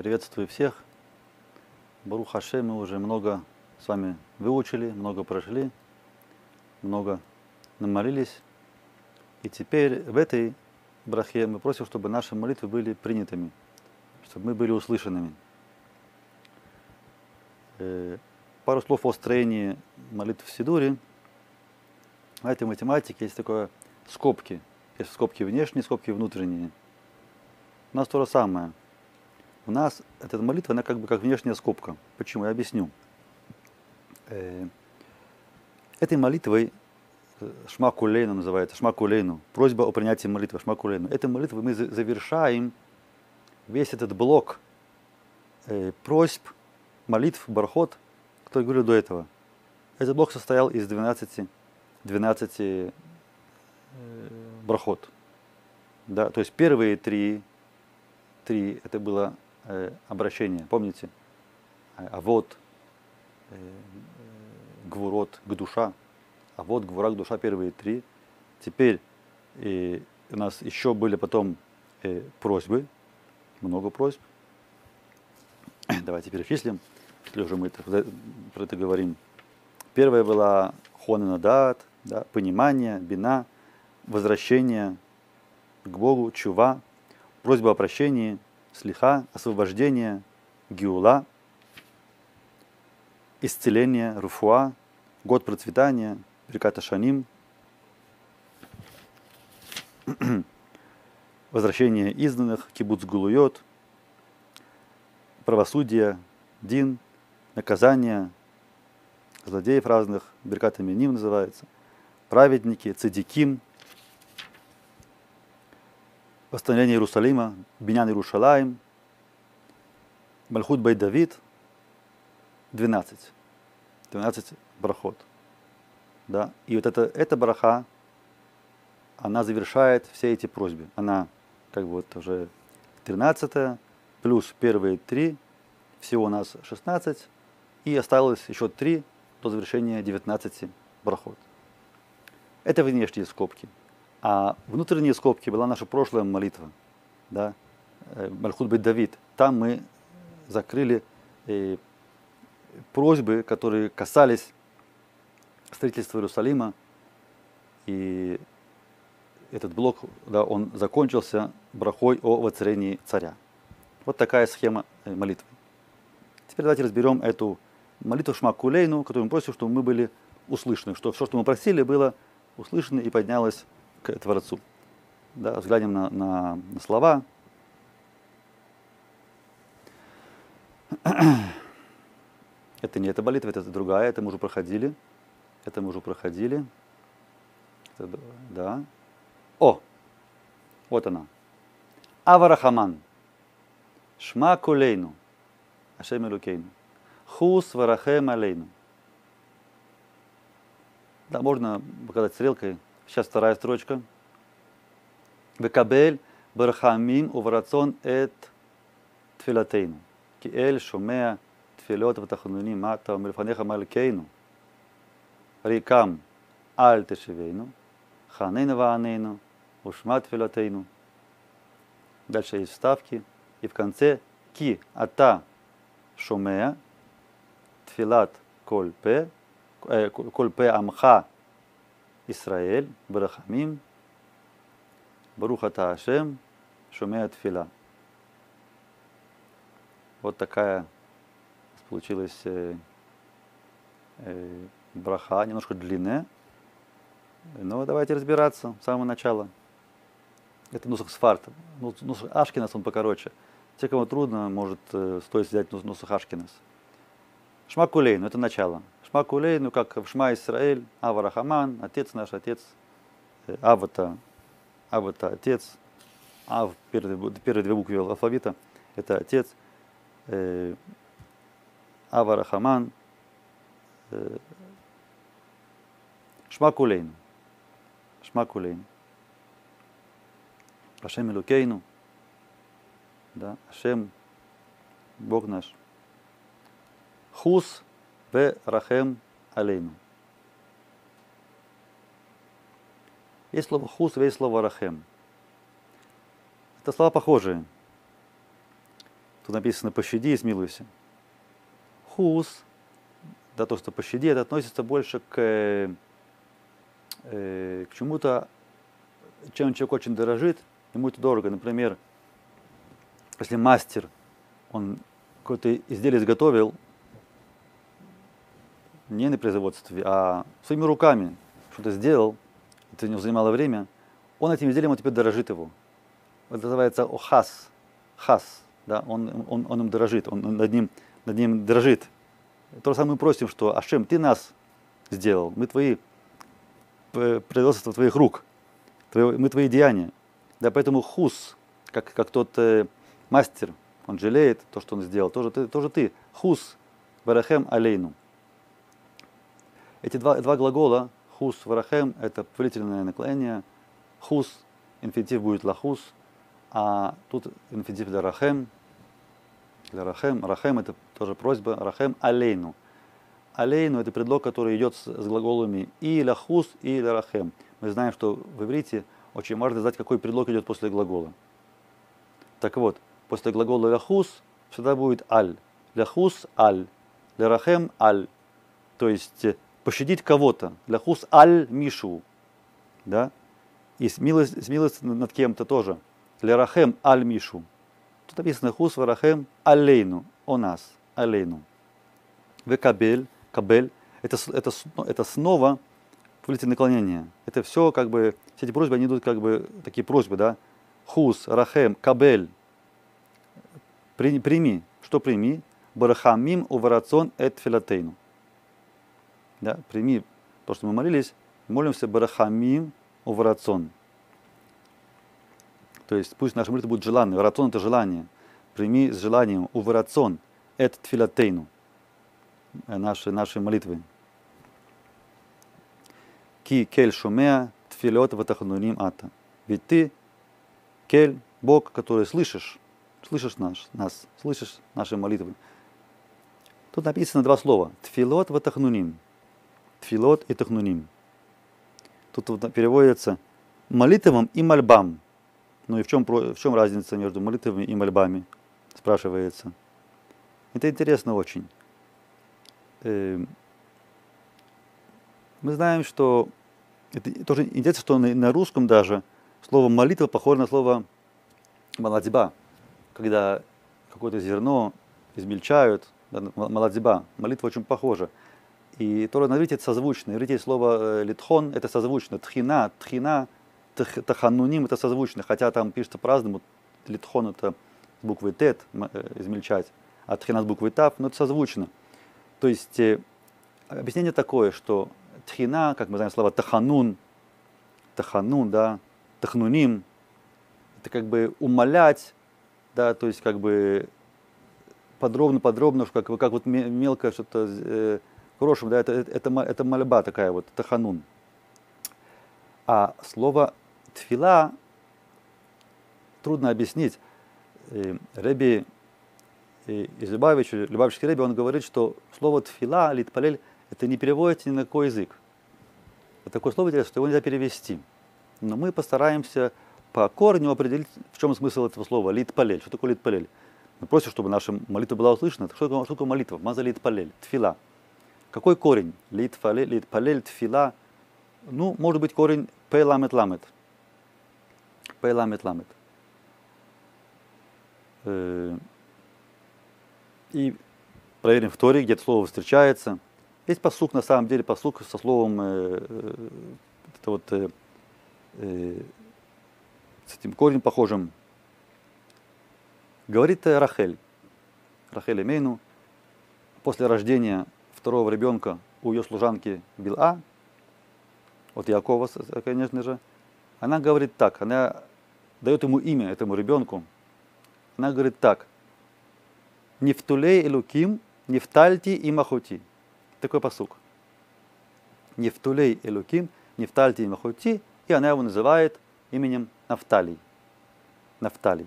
Приветствую всех. Бару Хаше мы уже много с вами выучили, много прошли, много намолились. И теперь в этой брахе мы просим, чтобы наши молитвы были принятыми, чтобы мы были услышанными. Э, пару слов о строении молитв в Сидуре. В этой математике есть такое скобки. Есть скобки внешние, скобки внутренние. У нас то же самое. У нас эта молитва, она как бы как внешняя скобка. Почему? Я объясню. Э, этой молитвой э, Шмакулейну называется, Шмакулейну, просьба о принятии молитвы, Шмакулейну. Этой молитвой мы завершаем весь этот блок э, просьб, молитв, бархот, который говорил до этого. Этот блок состоял из 12, 12 э, брахот. Да, то есть первые три, три это было обращение, помните? А вот э, гвурот к душа, а вот гвура к душа первые три. Теперь э, у нас еще были потом э, просьбы, много просьб. Давайте перечислим, если уже мы это, про это говорим. Первая была хонена дат, да, понимание, бина, возвращение к Богу, чува, просьба о прощении, слиха, освобождение, гиула, исцеление, руфуа, год процветания, реката Шаним, возвращение изгнанных, кибуц гулуйот, правосудие, дин, наказание, злодеев разных, беркатами ним называется, праведники, цедиким, восстановление Иерусалима, Бинян Иерушалаем, Мальхут Бай Давид, 12. 12 брахот. Да? И вот это, эта браха, она завершает все эти просьбы. Она как бы вот уже 13 плюс первые три, всего у нас 16, и осталось еще три до завершения 19 брахот. Это внешние скобки. А внутренние скобки была наша прошлая молитва, да, э, Мальхут Бет Давид. Там мы закрыли э, просьбы, которые касались строительства Иерусалима. И этот блок, да, он закончился брахой о воцарении царя. Вот такая схема э, молитвы. Теперь давайте разберем эту молитву Шмакулейну, которую мы просим, чтобы мы были услышаны, что все, что мы просили, было услышано и поднялось к Творцу. Да, взглянем на, на, на слова. Это не эта молитва, это другая, это мы уже проходили. Это мы уже проходили. Это, да. О! Вот она. Аварахаман. Шма кулейну. Ашем Элукейну. Хус варахем алейну. Да, можно показать стрелкой. Сейчас вторая строчка. Векабель бархамим уврацон эт тфилатейну. Киэль шумея תפילות ותחנונים מטה ומלפניך מלכנו. ריקם אל תשבנו, חננו ועננו, ушма тфилатейну. Дальше есть вставки. И в конце ки ата шумея тфилат коль пе, коль пе амха Исраэль, Барахамим, Барухата Ашем, Шумея Тфила. Вот такая получилась э, э, браха, немножко длинная. Но давайте разбираться с самого начала. Это нусах сфарт. Нусах Ашкинас он покороче. Те, кому трудно, может э, стоит взять нусах Ашкинас. Шмакулей, ну это начало. Шмакулей, ну как в Шма Исраэль, Ава Рахаман, отец наш, отец, э, Авата, Авата отец, Ав, первые, первые две буквы алфавита, это отец, э, Ава Рахаман, э, Шмакулейн, Шмакулейн, Ашем Илукейну, да, Ашем, Бог наш, Хус в Рахем Алейну. Есть слово хус, есть слово рахем. Это слова похожие. Тут написано «пощади и смилуйся». Хус, да, то, что пощади, это относится больше к, э, э, к чему-то, чем человек очень дорожит, ему это дорого. Например, если мастер, он какое-то изделие изготовил, не на производстве, а своими руками что-то сделал, это у него занимало время, он этим изделием он теперь дорожит его. Это называется охас, хас, да, он, он, он им дорожит, он над ним, над ним дрожит. То же самое мы просим, что Ашем, ты нас сделал, мы твои производства твоих рук, мы твои деяния. Да, поэтому хус, как, как тот э, мастер, он жалеет то, что он сделал, тоже ты, тоже ты. Хус, варахем алейну. Эти два, два глагола, хус, варахем, это повелительное наклонение. Хус, инфинитив будет лахус, а тут инфинитив для рахем. Для рахем. Рахем это тоже просьба. Рахем алейну. Алейну это предлог, который идет с, с глаголами и лахус, и рахем. Мы знаем, что в иврите очень важно знать, какой предлог идет после глагола. Так вот, после глагола ляхус всегда будет аль. Ляхус аль. Лерахем аль. То есть э, пощадить кого-то. Ляхус аль мишу. Да? И смилость, смилость над кем-то тоже. Лерахем аль мишу. Тут написано хус варахем алейну. О нас. Алейну. Вы кабель. Кабель. Это, это, это снова повелительное наклонение. Это все как бы, все эти просьбы, они идут как бы, такие просьбы, да. Хус, рахем, кабель. Прими. Что прими? Барахамим уварацон эт филатейну. Да, прими то, что мы молились, молимся барахамим уварацон. То есть пусть наша молитва будет желанной. Варацон это желание. Прими с желанием уварацон эт филатейну. Наши, наши молитвы. Ки кель шумеа тфилот ватахнуним ата. Ведь ты, кель, Бог, который слышишь, слышишь наш, нас, слышишь наши молитвы. Тут написано два слова. Тфилот ватахнуним. Тфилот и тахнуним. Тут переводится молитвам и мольбам. Ну и в чем, в чем разница между молитвами и мольбами, спрашивается. Это интересно очень. Эм, мы знаем, что это тоже интересно, что на, на русском даже слово молитва похоже на слово молодьба, когда какое-то зерно измельчают, да, молодьба, молитва очень похожа. И Тора на иврите это созвучно. Иврите слово э, литхон это созвучно. Тхина, тхина, тахануним это созвучно. Хотя там пишется по-разному. Литхон это с буквой тет э, измельчать, а тхина с буквой тав, но это созвучно. То есть э, объяснение такое, что тхина, как мы знаем слово таханун, таханун, да, тахнуним, это как бы умолять, да, то есть как бы подробно-подробно, как, как вот мелко что-то хорошим, да, это, это, это мольба такая вот, таханун. А слово тфила трудно объяснить. Реби из Любавича, Любавичский Реби, он говорит, что слово тфила, литпалель, это не переводится ни на какой язык. Это такое слово, что его нельзя перевести. Но мы постараемся по корню определить, в чем смысл этого слова литпалель. Что такое литпалель? Мы просим, чтобы наша молитва была услышана. Что такое, что такое молитва? Маза литпалель, тфила. Какой корень? Литпалель, литпалель, тфила. Ну, может быть, корень п ламет ламет. П ламет. Э, и проверим в Торе, где это слово встречается – есть посук, на самом деле, посук со словом, э, э, это вот, э, э, с этим корнем похожим. Говорит э, Рахель, Рахель Эмейну, после рождения второго ребенка у ее служанки Била, от Якова, конечно же, она говорит так, она дает ему имя, этому ребенку. Она говорит так, Нефтулей Элуким, Нефтальти и Махути такой посук. Нефтулей Элуким, Нефтальти Махути, и она его называет именем Нафталий. Нафталий.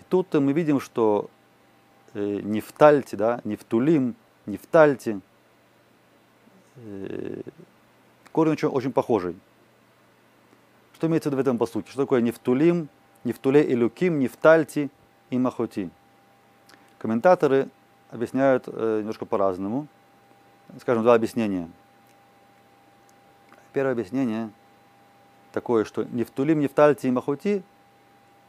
И тут мы видим, что э, Нефтальти, да, Нефтулим, Нефтальти, э, корень очень, очень похожий. Что имеется в этом посуке? Что такое Нефтулим, Нефтуле и Люким, Нефтальти и Махоти. Комментаторы объясняют э, немножко по-разному. Скажем, два объяснения. Первое объяснение такое, что Нефтулим, Нефтальти и Махути,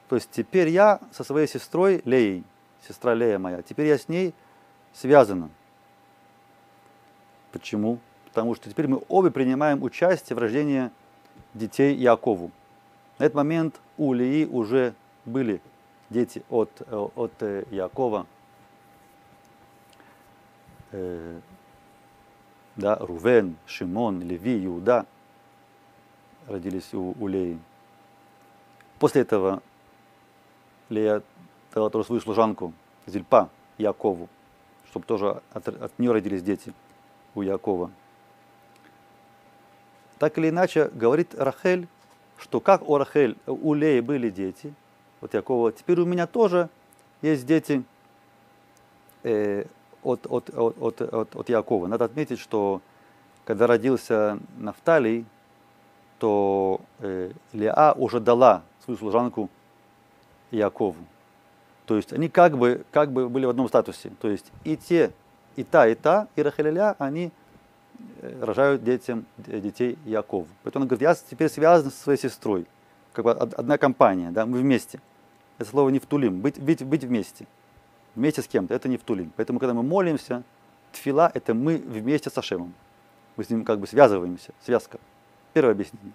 то есть теперь я со своей сестрой Леей, сестра Лея моя, теперь я с ней связана. Почему? Потому что теперь мы обе принимаем участие в рождении детей Якову. На этот момент у Лии уже были дети от, э, от э, Якова, э, да, Рувен, Шимон, Леви, Иуда родились у, у Леи. После этого Лея дала тоже свою служанку, Зильпа, Якову, чтобы тоже от, от нее родились дети у Якова. Так или иначе, говорит Рахель, что как у Рахель, у Леи были дети, вот Якова, теперь у меня тоже есть дети э, от, от, от, от, от, от Якова. Надо отметить, что когда родился Нафталий, то э, Леа уже дала свою служанку Якову. То есть они как бы, как бы были в одном статусе. То есть и те, и та, и та, и Леа, они э, рожают детям, детей Якову. Поэтому он говорит, я теперь связан со своей сестрой. Как бы одна компания, да, мы вместе. Это слово не втулим, быть, быть, быть вместе. Вместе с кем-то, это не втулим. Поэтому, когда мы молимся, тфила – это мы вместе с Ашемом. Мы с ним как бы связываемся, связка. Первое объяснение.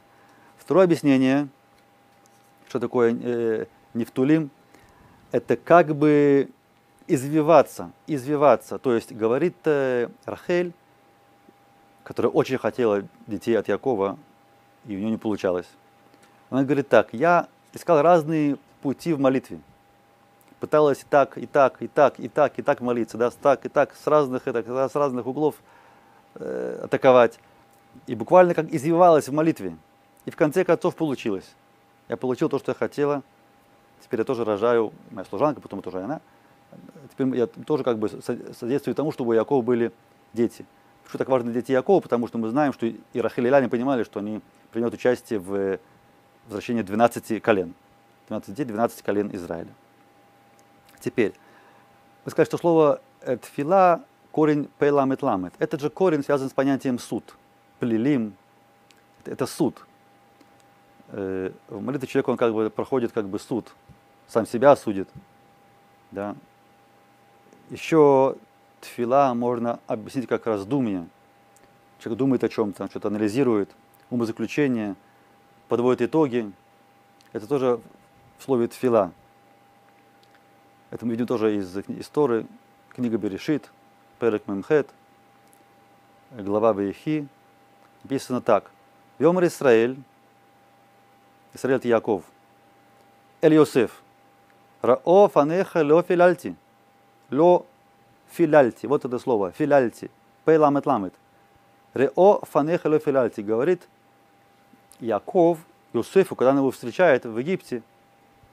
Второе объяснение, что такое э, нефтулим, это как бы извиваться, извиваться. То есть говорит э, Рахель, которая очень хотела детей от Якова, и у нее не получалось. Она говорит так, я искал разные пути в молитве. Пыталась и так, и так, и так, и так, и так молиться, да, так, и так, с разных, это, с разных углов э, атаковать. И буквально как извивалась в молитве. И в конце концов получилось. Я получил то, что я хотела. Теперь я тоже рожаю, моя служанка, потом тоже она. Теперь я тоже как бы содействую тому, чтобы у Якова были дети. Почему так важно дети Якова? Потому что мы знаем, что и Рахиль и Ляне понимали, что они примут участие в возвращении 12 колен. 12 детей, 12 колен Израиля. Теперь, вы сказали, что слово тфила, корень пейламет ламет. Этот же корень связан с понятием суд. Плелим, это суд. Э, в молитве человек, он как бы проходит как бы суд, сам себя судит. Да. Еще тфила можно объяснить как раздумье. Человек думает о чем-то, что-то анализирует, умозаключение, подводит итоги. Это тоже в слове тфила. Это мы видим тоже из истории, книга Берешит, Перек Мемхет, глава Вейхи. Написано так. Йомар Исраэль, Исраэль это Яков, Эль Йосеф, Рао фанеха ло филальти, ло филальти, вот это слово, филальти, пей ламет ламет. Рео фанеха ло филальти, говорит Яков Иосифу, когда он его встречает в Египте,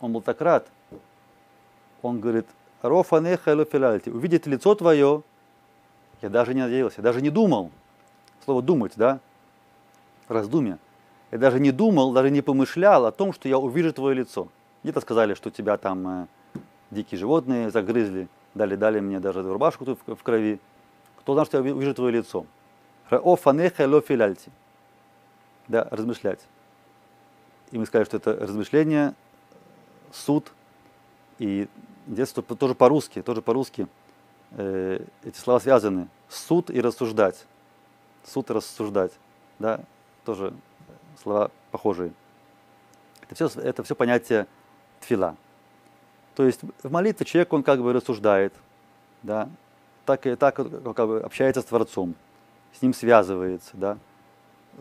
он был так рад. Он говорит, Рофа филальти, увидеть лицо твое, я даже не надеялся, я даже не думал. Слово думать, да? Раздумье. Я даже не думал, даже не помышлял о том, что я увижу твое лицо. Где-то сказали, что тебя там э, дикие животные загрызли, дали, дали мне даже рубашку тут в, в крови. Кто знал, что я увижу твое лицо? Раофанеха филальти. Да, размышлять. И мы сказали, что это размышление суд и детство тоже по-русски, тоже по-русски э, эти слова связаны. Суд и рассуждать. Суд и рассуждать. Да, тоже слова похожие. Это все, это все понятие тфила. То есть в молитве человек, он как бы рассуждает, да, так, и так как бы общается с Творцом, с ним связывается, да,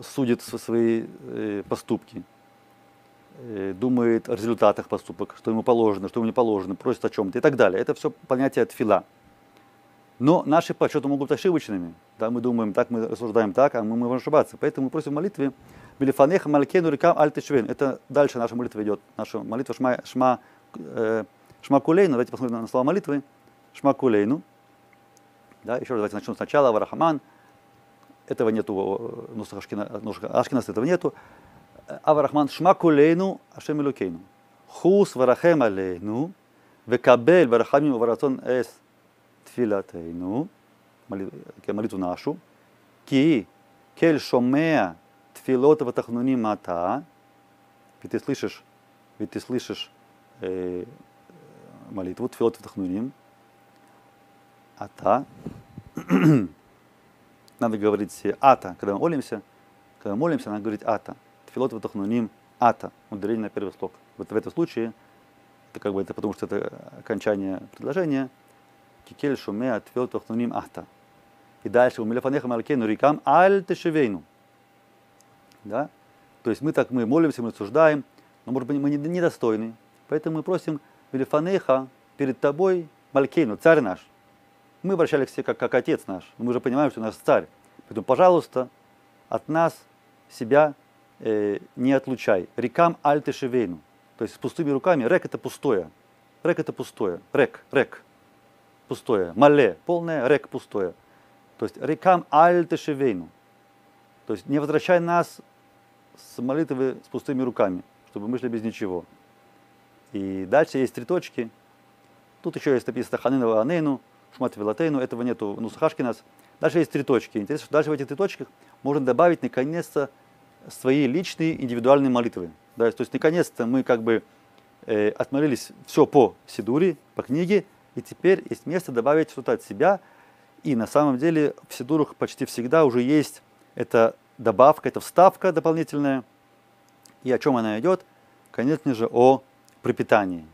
судит свои э, поступки. Э, думает о результатах поступок, что ему положено, что ему не положено, просит о чем-то и так далее. Это все понятие от фила. Но наши подсчеты могут быть ошибочными. Да, мы думаем так, мы рассуждаем так, а мы можем ошибаться. Поэтому мы просим в молитве Белифанеха Малькену Рикам Альтишвен. Это дальше наша молитва идет. Наша молитва Шма, шма, э, шма Кулейну. Давайте посмотрим на слова молитвы. Шма Кулейну. Да, еще раз давайте начнем сначала. Варахаман. Этого нету, ну, Ашкинас этого нету. Аварахман Шма Кулейну Ашем Илюкейну. хус варахем алейну, векабель варахамим варатон эс тфилатейну, молитву нашу, ки кель шомеа тфилот ватахнуним ата, ведь ты слышишь, ведь ты слышишь э, молитву, тфилот ватахнуним, ата, надо говорить ата, когда мы молимся, когда мы молимся, надо говорить ата. Тфилот ватахнуним ата, ударение на первый слог. Вот в этом случае, это как бы это потому что это окончание предложения, кикель шумеа тфилот ватахнуним ата. И дальше, у милефанеха малкейну рикам аль тешевейну. Да? То есть мы так, мы молимся, мы рассуждаем, но может быть мы недостойны. Поэтому мы просим милефанеха перед тобой малкейну, царь наш. Мы обращались к себе как, как отец наш. Мы уже понимаем, что наш царь. Поэтому, пожалуйста, от нас себя э, не отлучай. Рекам альтешевейну. То есть с пустыми руками. Рек это пустое. Рек это пустое. Рек, рек. Пустое. Мале, полное, рек пустое. То есть рекам альтешевейну. То есть не возвращай нас с молитвы с пустыми руками, чтобы мы шли без ничего. И дальше есть три точки. Тут еще есть написано Ханинова Анейну, Шмат Вилатейну, этого нету ну, Сахашки нас. Дальше есть три точки. Интересно, что дальше в этих три точках можно добавить наконец-то свои личные индивидуальные молитвы. Да, то есть наконец-то мы как бы э, отмолились все по Сидуре, по книге, и теперь есть место добавить что-то от себя. И на самом деле в Сидурах почти всегда уже есть эта добавка, эта вставка дополнительная. И о чем она идет? Конечно же, о припитании.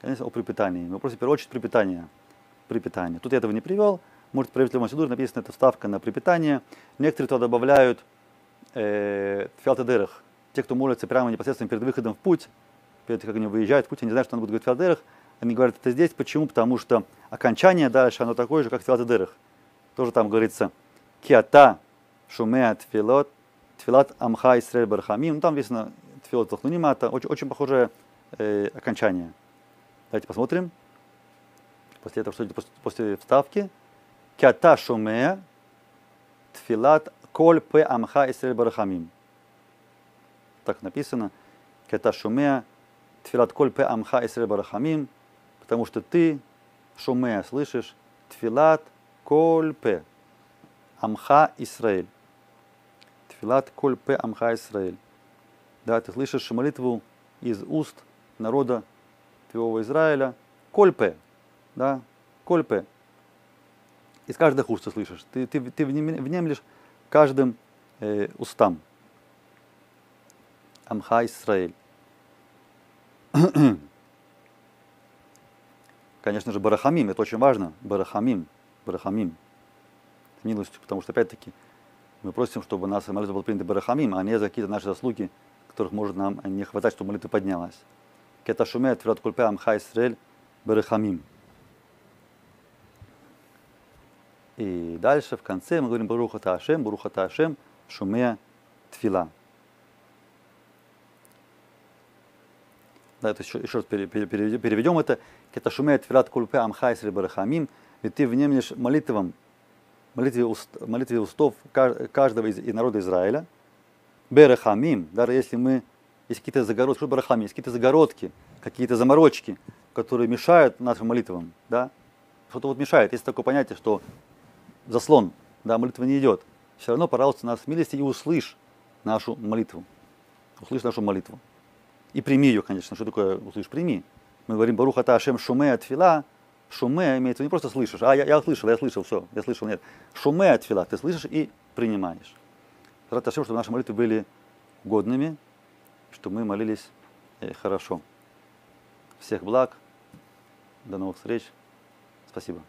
Конечно, о припитании. Мы просим в первую очередь припитания припитание. Тут я этого не привел. Может, в правительстве Сидур написано, это вставка на припитание. Некоторые туда добавляют э, фиалтедерах. Те, кто молится прямо непосредственно перед выходом в путь, перед как они выезжают в путь, они знают, что они будут говорить фиалтедерах. Они говорят это здесь. Почему? Потому что окончание дальше, оно такое же, как в. Тоже там говорится киата шумеа тфилот, тфилат амха исрель бархамим. Ну, там написано тфилот лахнунимата. Очень, очень похожее э, окончание. Давайте посмотрим после этого, что после, после вставки, кята шумея тфилат коль пе амха исрель барахамим. Так написано, кята шумея тфилат коль пе амха исрель барахамим, потому что ты, шумея, слышишь, тфилат коль пе амха Исраэль. Тфилат коль пе амха Исраэль. Да, ты слышишь молитву из уст народа твоего Израиля. Кольпе, да, кольпе. Из каждых уст ты слышишь. Ты, ты, ты внемлешь каждым э, устам. Амха Исраэль. Конечно же, Барахамим, это очень важно. Барахамим, Барахамим. Милостью, потому что, опять-таки, мы просим, чтобы нас молитва была принята Барахамим, а не за какие-то наши заслуги, которых может нам не хватать, чтобы молитва поднялась. Кета шумет, фират кульпе амха Исраэль, Барахамим. И дальше в конце мы говорим ברוך אתה השם, ברוך אתה השם, שומע תפילה. Да, это еще, еще раз переведем, это. Это שומע תפילת כל פה עמך ישראל ברחמים. Ведь ты внемлешь молитвам, молитве, уст, молитве устов каждого из, из народа Израиля. ברחמים, даже если мы есть какие-то загородки, что ברחמים, есть какие-то загородки, какие-то заморочки, которые мешают нашим молитвам, да, что-то вот мешает. Есть такое понятие, что заслон, да, молитва не идет, все равно, пожалуйста, нас милости и услышь нашу молитву. Услышь нашу молитву. И прими ее, конечно. Что такое услышь? Прими. Мы говорим Баруха Ашем Шуме от Фила. Шуме имеется не просто слышишь, а я, я слышал, я слышал, все, я слышал, нет. Шуме от Фила. Ты слышишь и принимаешь. Рад Ашем, чтобы наши молитвы были годными, чтобы мы молились э, хорошо. Всех благ. До новых встреч. Спасибо.